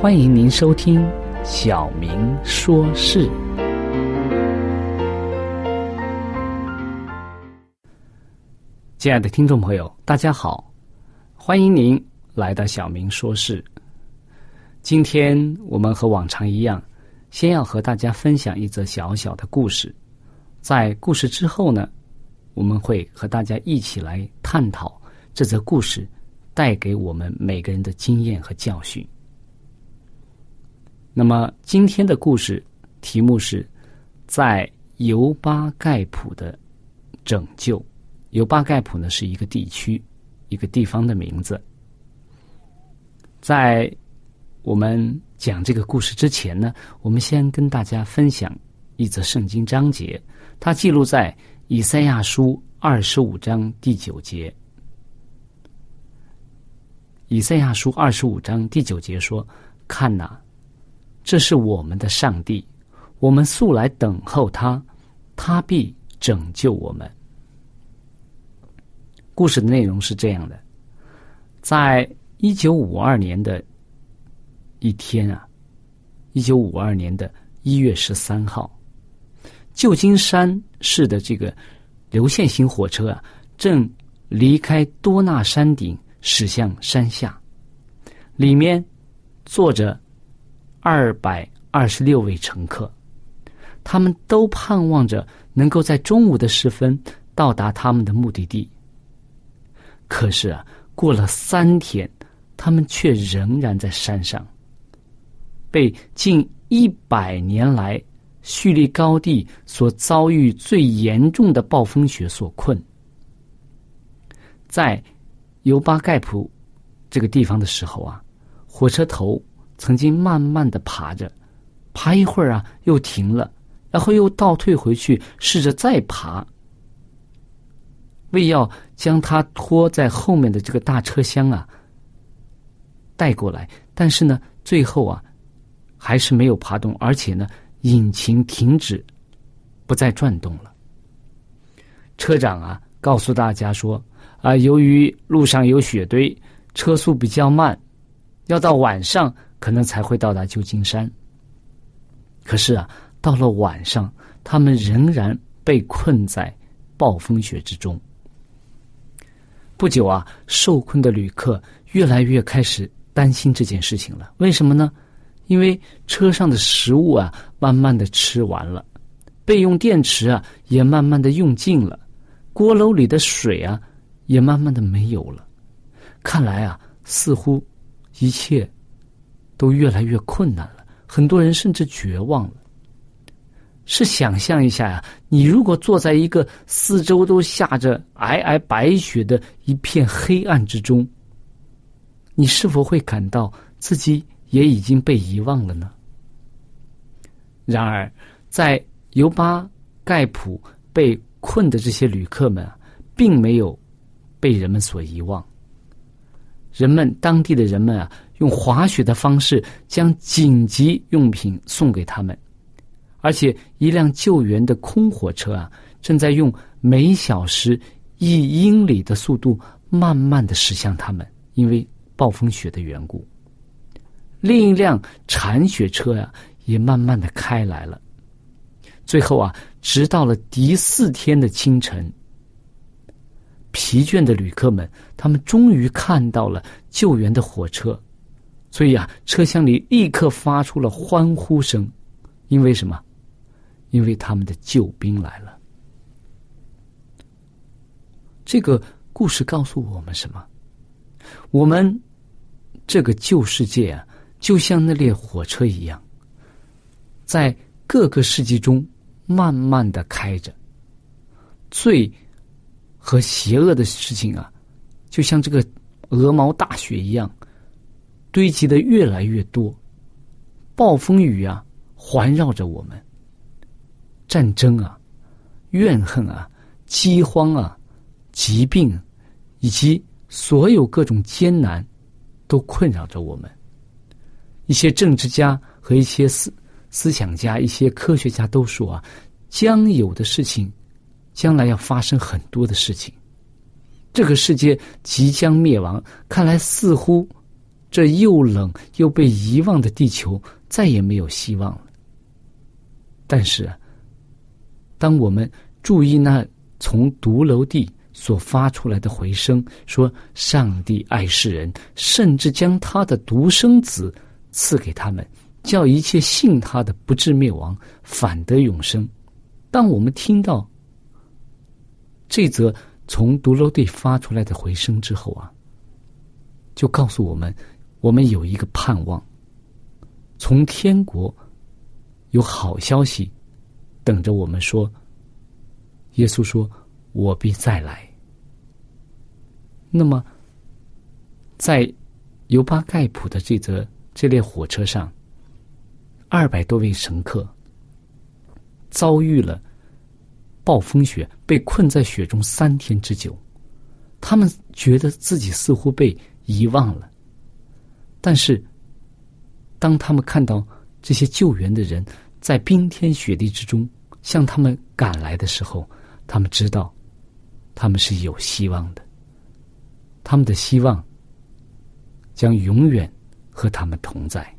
欢迎您收听《小明说事》。亲爱的听众朋友，大家好，欢迎您来到《小明说事》。今天我们和往常一样，先要和大家分享一则小小的故事。在故事之后呢，我们会和大家一起来探讨这则故事带给我们每个人的经验和教训。那么今天的故事题目是在尤巴盖普的拯救。尤巴盖普呢是一个地区、一个地方的名字。在我们讲这个故事之前呢，我们先跟大家分享一则圣经章节，它记录在以赛亚书二十五章第九节。以赛亚书二十五章第九节说：“看哪。”这是我们的上帝，我们素来等候他，他必拯救我们。故事的内容是这样的：在一九五二年的一天啊，一九五二年的一月十三号，旧金山市的这个流线型火车啊，正离开多纳山顶驶向山下，里面坐着。二百二十六位乘客，他们都盼望着能够在中午的时分到达他们的目的地。可是啊，过了三天，他们却仍然在山上，被近一百年来蓄力高地所遭遇最严重的暴风雪所困。在尤巴盖普这个地方的时候啊，火车头。曾经慢慢的爬着，爬一会儿啊，又停了，然后又倒退回去，试着再爬，为要将它拖在后面的这个大车厢啊带过来，但是呢，最后啊，还是没有爬动，而且呢，引擎停止，不再转动了。车长啊，告诉大家说啊，由于路上有雪堆，车速比较慢，要到晚上。可能才会到达旧金山。可是啊，到了晚上，他们仍然被困在暴风雪之中。不久啊，受困的旅客越来越开始担心这件事情了。为什么呢？因为车上的食物啊，慢慢的吃完了，备用电池啊，也慢慢的用尽了，锅炉里的水啊，也慢慢的没有了。看来啊，似乎一切。都越来越困难了，很多人甚至绝望了。是想象一下呀，你如果坐在一个四周都下着皑皑白雪的一片黑暗之中，你是否会感到自己也已经被遗忘了呢？然而，在尤巴盖普被困的这些旅客们啊，并没有被人们所遗忘。人们当地的人们啊，用滑雪的方式将紧急用品送给他们，而且一辆救援的空火车啊，正在用每小时一英里的速度慢慢的驶向他们，因为暴风雪的缘故。另一辆铲雪车呀，也慢慢的开来了。最后啊，直到了第四天的清晨。疲倦的旅客们，他们终于看到了救援的火车，所以啊，车厢里立刻发出了欢呼声。因为什么？因为他们的救兵来了。这个故事告诉我们什么？我们这个旧世界啊，就像那列火车一样，在各个世纪中慢慢的开着，最。和邪恶的事情啊，就像这个鹅毛大雪一样，堆积的越来越多。暴风雨啊，环绕着我们。战争啊，怨恨啊，饥荒啊，疾病，以及所有各种艰难，都困扰着我们。一些政治家和一些思思想家、一些科学家都说啊，将有的事情。将来要发生很多的事情，这个世界即将灭亡。看来似乎这又冷又被遗忘的地球再也没有希望了。但是，当我们注意那从独楼地所发出来的回声，说“上帝爱世人，甚至将他的独生子赐给他们，叫一切信他的不至灭亡，反得永生”，当我们听到。这则从独楼地发出来的回声之后啊，就告诉我们，我们有一个盼望，从天国有好消息等着我们。说，耶稣说：“我必再来。”那么，在尤巴盖普的这则这列火车上，二百多位乘客遭遇了。暴风雪被困在雪中三天之久，他们觉得自己似乎被遗忘了。但是，当他们看到这些救援的人在冰天雪地之中向他们赶来的时候，他们知道他们是有希望的。他们的希望将永远和他们同在。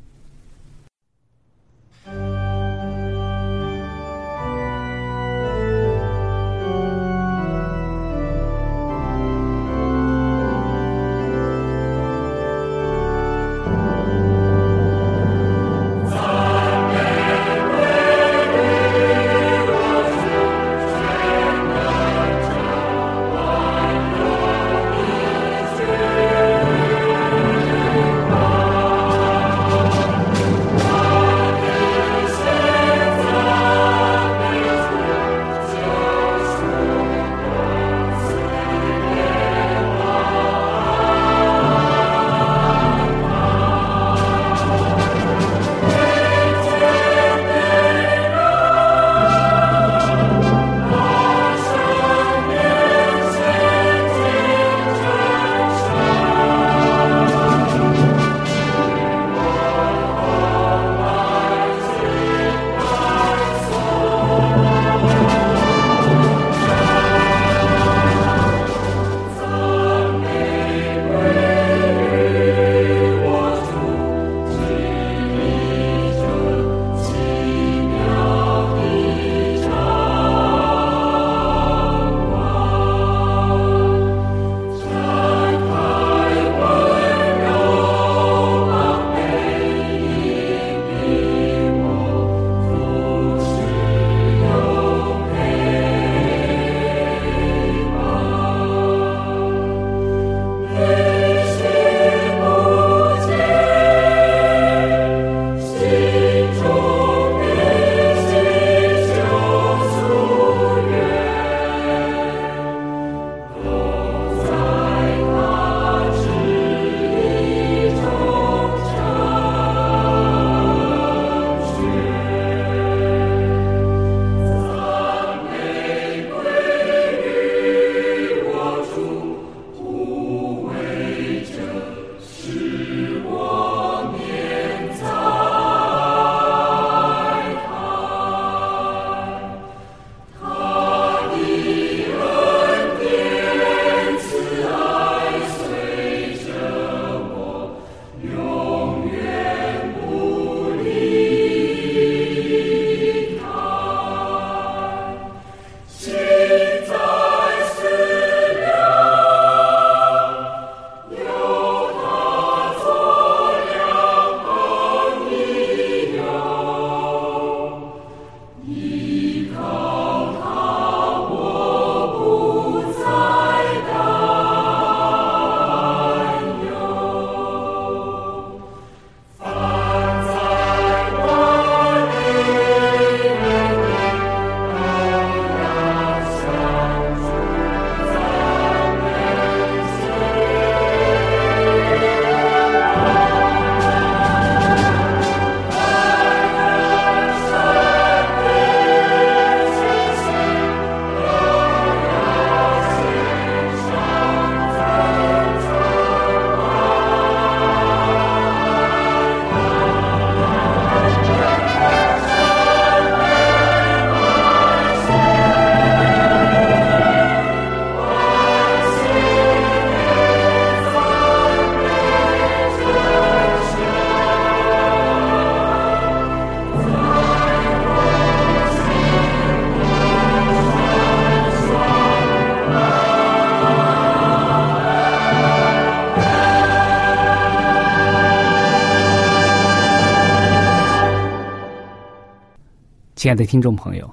亲爱的听众朋友，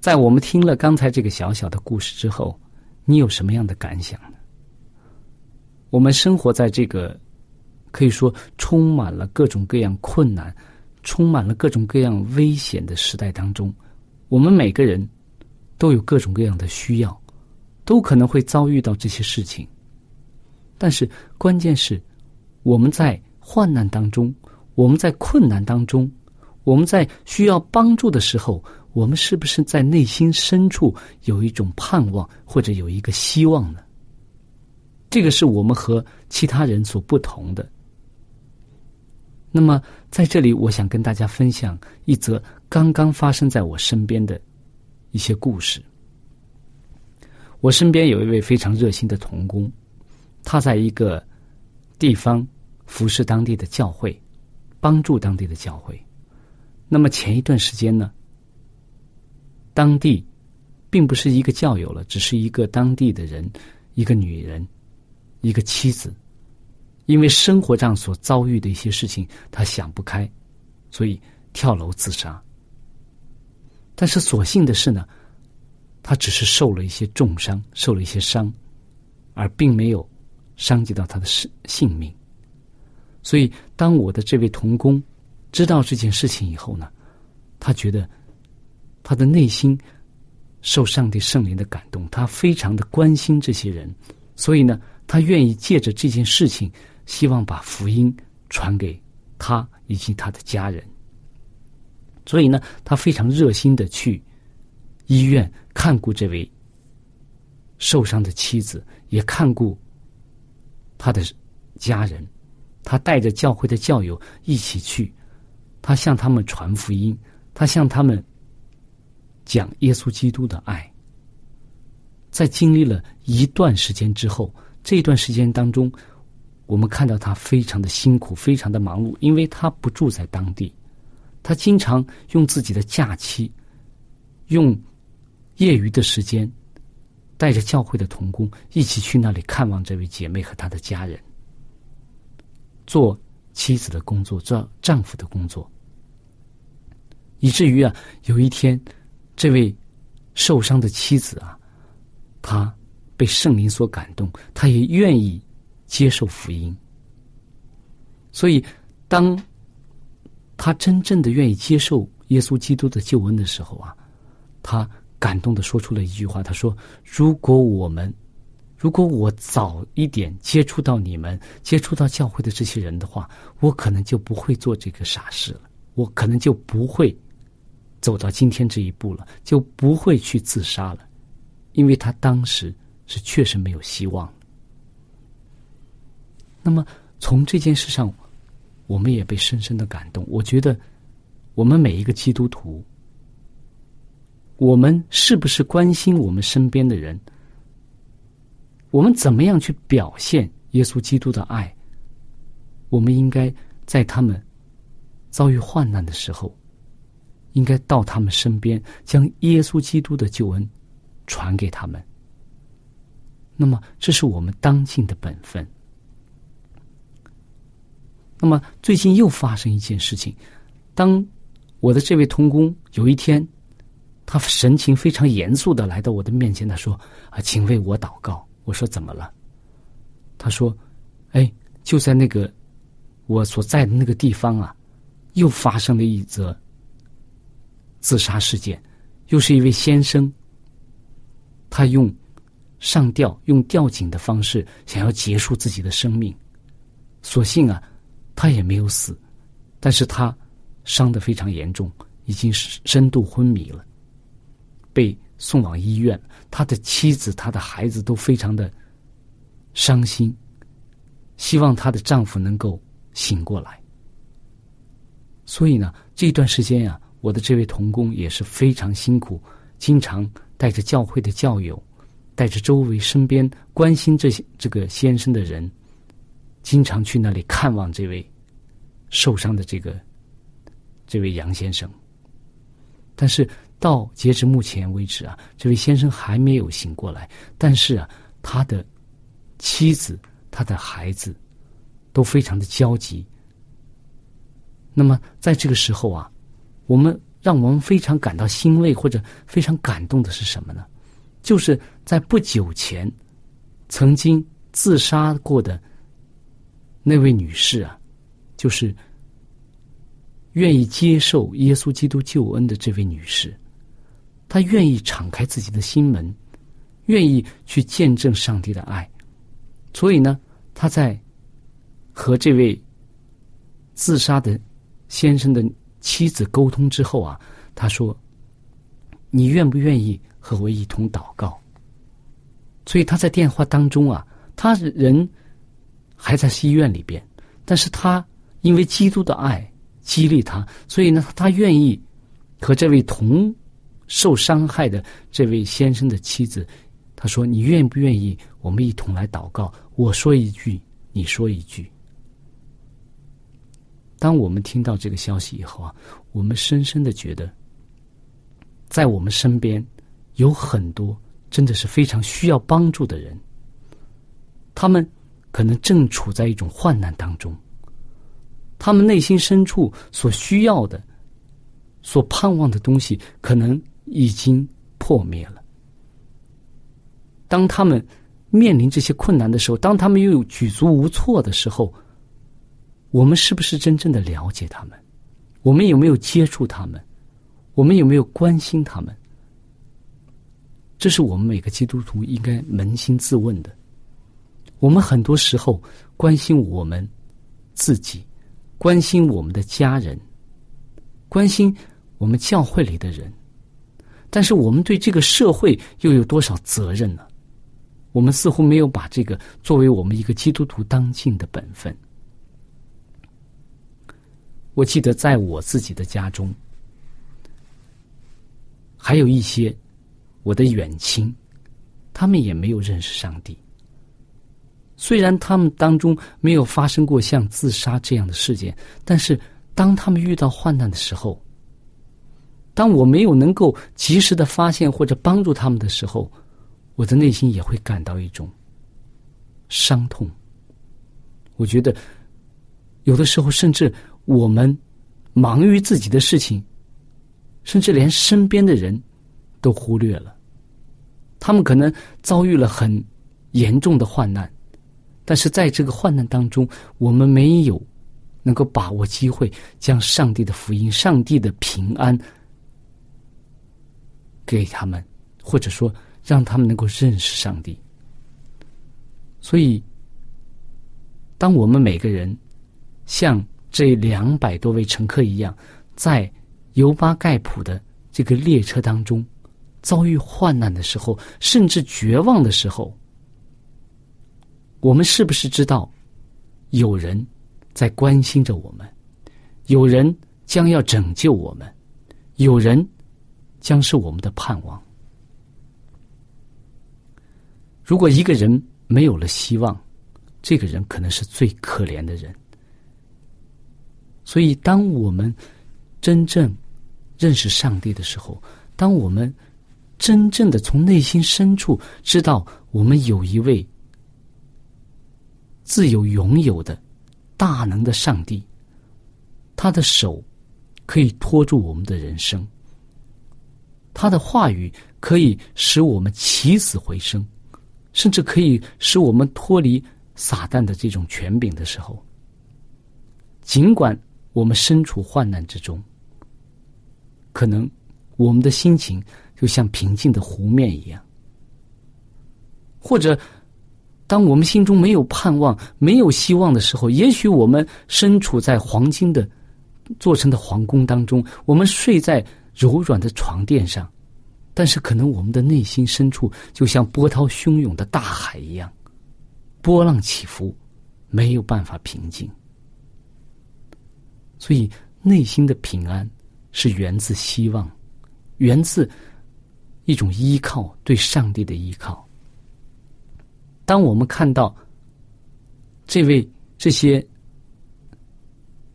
在我们听了刚才这个小小的故事之后，你有什么样的感想呢？我们生活在这个可以说充满了各种各样困难、充满了各种各样危险的时代当中，我们每个人都有各种各样的需要，都可能会遭遇到这些事情。但是关键是，我们在患难当中，我们在困难当中。我们在需要帮助的时候，我们是不是在内心深处有一种盼望，或者有一个希望呢？这个是我们和其他人所不同的。那么，在这里，我想跟大家分享一则刚刚发生在我身边的一些故事。我身边有一位非常热心的童工，他在一个地方服侍当地的教会，帮助当地的教会。那么前一段时间呢，当地并不是一个教友了，只是一个当地的人，一个女人，一个妻子，因为生活上所遭遇的一些事情，她想不开，所以跳楼自杀。但是所幸的是呢，她只是受了一些重伤，受了一些伤，而并没有伤及到她的性性命。所以，当我的这位童工。知道这件事情以后呢，他觉得他的内心受上帝圣灵的感动，他非常的关心这些人，所以呢，他愿意借着这件事情，希望把福音传给他以及他的家人。所以呢，他非常热心的去医院看顾这位受伤的妻子，也看顾他的家人，他带着教会的教友一起去。他向他们传福音，他向他们讲耶稣基督的爱。在经历了一段时间之后，这段时间当中，我们看到他非常的辛苦，非常的忙碌，因为他不住在当地，他经常用自己的假期，用业余的时间，带着教会的童工一起去那里看望这位姐妹和她的家人，做。妻子的工作，做丈夫的工作，以至于啊，有一天，这位受伤的妻子啊，她被圣灵所感动，她也愿意接受福音。所以，当她真正的愿意接受耶稣基督的救恩的时候啊，她感动的说出了一句话：“她说，如果我们……”如果我早一点接触到你们，接触到教会的这些人的话，我可能就不会做这个傻事了，我可能就不会走到今天这一步了，就不会去自杀了，因为他当时是确实没有希望。那么从这件事上，我们也被深深的感动。我觉得，我们每一个基督徒，我们是不是关心我们身边的人？我们怎么样去表现耶稣基督的爱？我们应该在他们遭遇患难的时候，应该到他们身边，将耶稣基督的救恩传给他们。那么，这是我们当尽的本分。那么，最近又发生一件事情，当我的这位童工有一天，他神情非常严肃的来到我的面前，他说：“啊，请为我祷告。”我说怎么了？他说：“哎，就在那个我所在的那个地方啊，又发生了一则自杀事件，又是一位先生，他用上吊、用吊颈的方式想要结束自己的生命。所幸啊，他也没有死，但是他伤得非常严重，已经深度昏迷了，被。”送往医院，他的妻子、他的孩子都非常的伤心，希望她的丈夫能够醒过来。所以呢，这段时间呀，我的这位童工也是非常辛苦，经常带着教会的教友，带着周围身边关心这些这个先生的人，经常去那里看望这位受伤的这个这位杨先生，但是。到截至目前为止啊，这位先生还没有醒过来。但是啊，他的妻子、他的孩子都非常的焦急。那么，在这个时候啊，我们让我们非常感到欣慰或者非常感动的是什么呢？就是在不久前曾经自杀过的那位女士啊，就是愿意接受耶稣基督救恩的这位女士，她愿意敞开自己的心门，愿意去见证上帝的爱，所以呢，她在和这位自杀的先生的。妻子沟通之后啊，他说：“你愿不愿意和我一同祷告？”所以他在电话当中啊，他人还在医院里边，但是他因为基督的爱激励他，所以呢，他愿意和这位同受伤害的这位先生的妻子，他说：“你愿不愿意我们一同来祷告？我说一句，你说一句。”当我们听到这个消息以后啊，我们深深的觉得，在我们身边有很多真的是非常需要帮助的人，他们可能正处在一种患难当中，他们内心深处所需要的、所盼望的东西，可能已经破灭了。当他们面临这些困难的时候，当他们又有举足无措的时候。我们是不是真正的了解他们？我们有没有接触他们？我们有没有关心他们？这是我们每个基督徒应该扪心自问的。我们很多时候关心我们自己，关心我们的家人，关心我们教会里的人，但是我们对这个社会又有多少责任呢？我们似乎没有把这个作为我们一个基督徒当尽的本分。我记得在我自己的家中，还有一些我的远亲，他们也没有认识上帝。虽然他们当中没有发生过像自杀这样的事件，但是当他们遇到患难的时候，当我没有能够及时的发现或者帮助他们的时候，我的内心也会感到一种伤痛。我觉得有的时候甚至。我们忙于自己的事情，甚至连身边的人都忽略了。他们可能遭遇了很严重的患难，但是在这个患难当中，我们没有能够把握机会，将上帝的福音、上帝的平安给他们，或者说让他们能够认识上帝。所以，当我们每个人像。这两百多位乘客一样，在尤巴盖普的这个列车当中，遭遇患难的时候，甚至绝望的时候，我们是不是知道，有人在关心着我们，有人将要拯救我们，有人将是我们的盼望？如果一个人没有了希望，这个人可能是最可怜的人。所以，当我们真正认识上帝的时候，当我们真正的从内心深处知道我们有一位自由拥有的大能的上帝，他的手可以托住我们的人生，他的话语可以使我们起死回生，甚至可以使我们脱离撒旦的这种权柄的时候，尽管。我们身处患难之中，可能我们的心情就像平静的湖面一样；或者，当我们心中没有盼望、没有希望的时候，也许我们身处在黄金的做成的皇宫当中，我们睡在柔软的床垫上，但是可能我们的内心深处就像波涛汹涌的大海一样，波浪起伏，没有办法平静。所以，内心的平安是源自希望，源自一种依靠，对上帝的依靠。当我们看到这位这些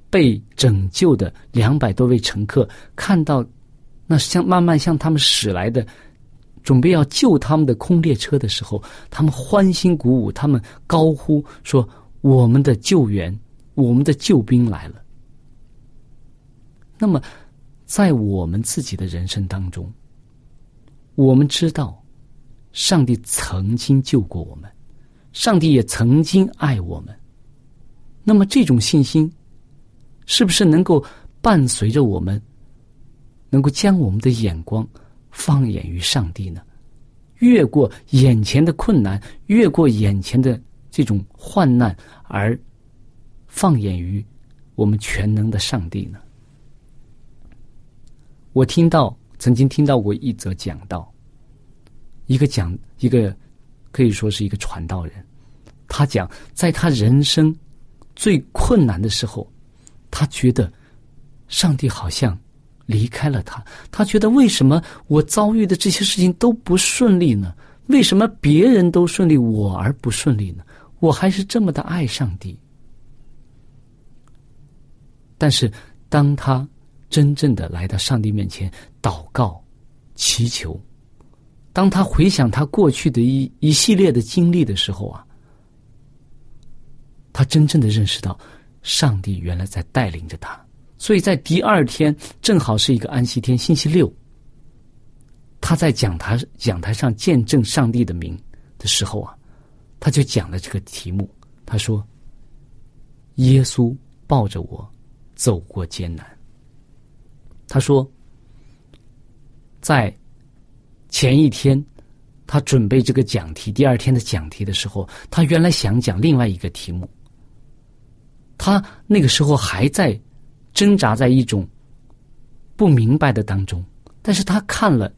被拯救的两百多位乘客，看到那向慢慢向他们驶来的，准备要救他们的空列车的时候，他们欢欣鼓舞，他们高呼说：“我们的救援，我们的救兵来了。”那么，在我们自己的人生当中，我们知道，上帝曾经救过我们，上帝也曾经爱我们。那么，这种信心，是不是能够伴随着我们，能够将我们的眼光放眼于上帝呢？越过眼前的困难，越过眼前的这种患难，而放眼于我们全能的上帝呢？我听到曾经听到过一则讲道，一个讲一个可以说是一个传道人，他讲在他人生最困难的时候，他觉得上帝好像。离开了他，他觉得为什么我遭遇的这些事情都不顺利呢？为什么别人都顺利，我而不顺利呢？我还是这么的爱上帝。但是，当他真正的来到上帝面前祷告、祈求，当他回想他过去的一一系列的经历的时候啊，他真正的认识到，上帝原来在带领着他。所以在第二天，正好是一个安息天，星期六。他在讲台讲台上见证上帝的名的时候啊，他就讲了这个题目。他说：“耶稣抱着我走过艰难。”他说，在前一天他准备这个讲题，第二天的讲题的时候，他原来想讲另外一个题目。他那个时候还在。挣扎在一种不明白的当中，但是他看了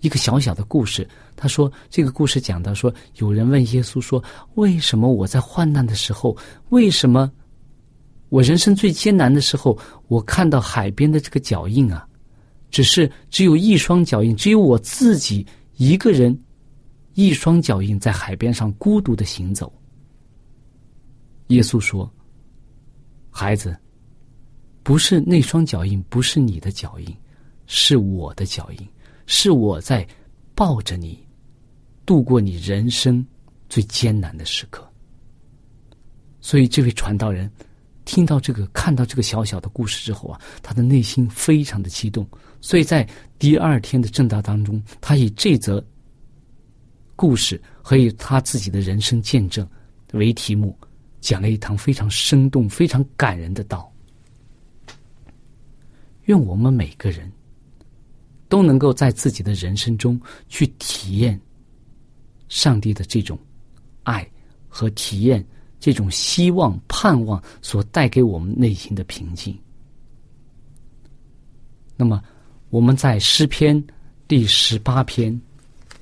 一个小小的故事。他说：“这个故事讲到说，有人问耶稣说，为什么我在患难的时候，为什么我人生最艰难的时候，我看到海边的这个脚印啊，只是只有一双脚印，只有我自己一个人一双脚印在海边上孤独的行走。”耶稣说：“孩子。”不是那双脚印，不是你的脚印，是我的脚印，是我在抱着你度过你人生最艰难的时刻。所以，这位传道人听到这个、看到这个小小的故事之后啊，他的内心非常的激动。所以在第二天的正道当中，他以这则故事和以他自己的人生见证为题目，讲了一堂非常生动、非常感人的道。愿我们每个人都能够在自己的人生中去体验上帝的这种爱和体验这种希望、盼望所带给我们内心的平静。那么，我们在诗篇第十八篇，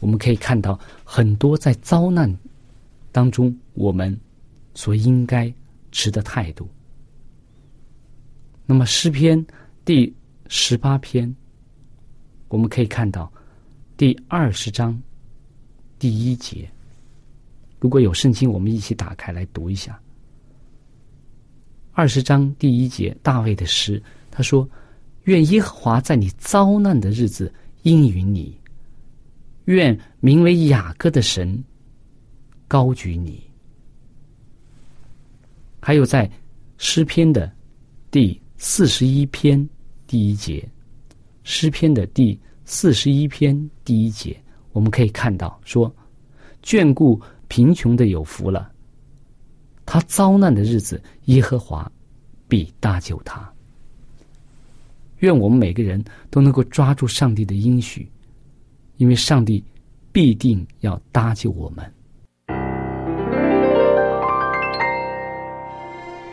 我们可以看到很多在遭难当中我们所应该持的态度。那么，诗篇。第十八篇，我们可以看到第二十章第一节。如果有圣经，我们一起打开来读一下。二十章第一节，大卫的诗，他说：“愿耶和华在你遭难的日子应允你，愿名为雅各的神高举你。”还有在诗篇的第四十一篇。第一节，诗篇的第四十一篇第一节，我们可以看到说，眷顾贫穷的有福了。他遭难的日子，耶和华必搭救他。愿我们每个人都能够抓住上帝的应许，因为上帝必定要搭救我们。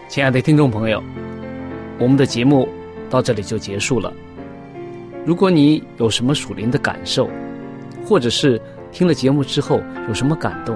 亲爱的听众朋友，我们的节目。到这里就结束了。如果你有什么属灵的感受，或者是听了节目之后有什么感动，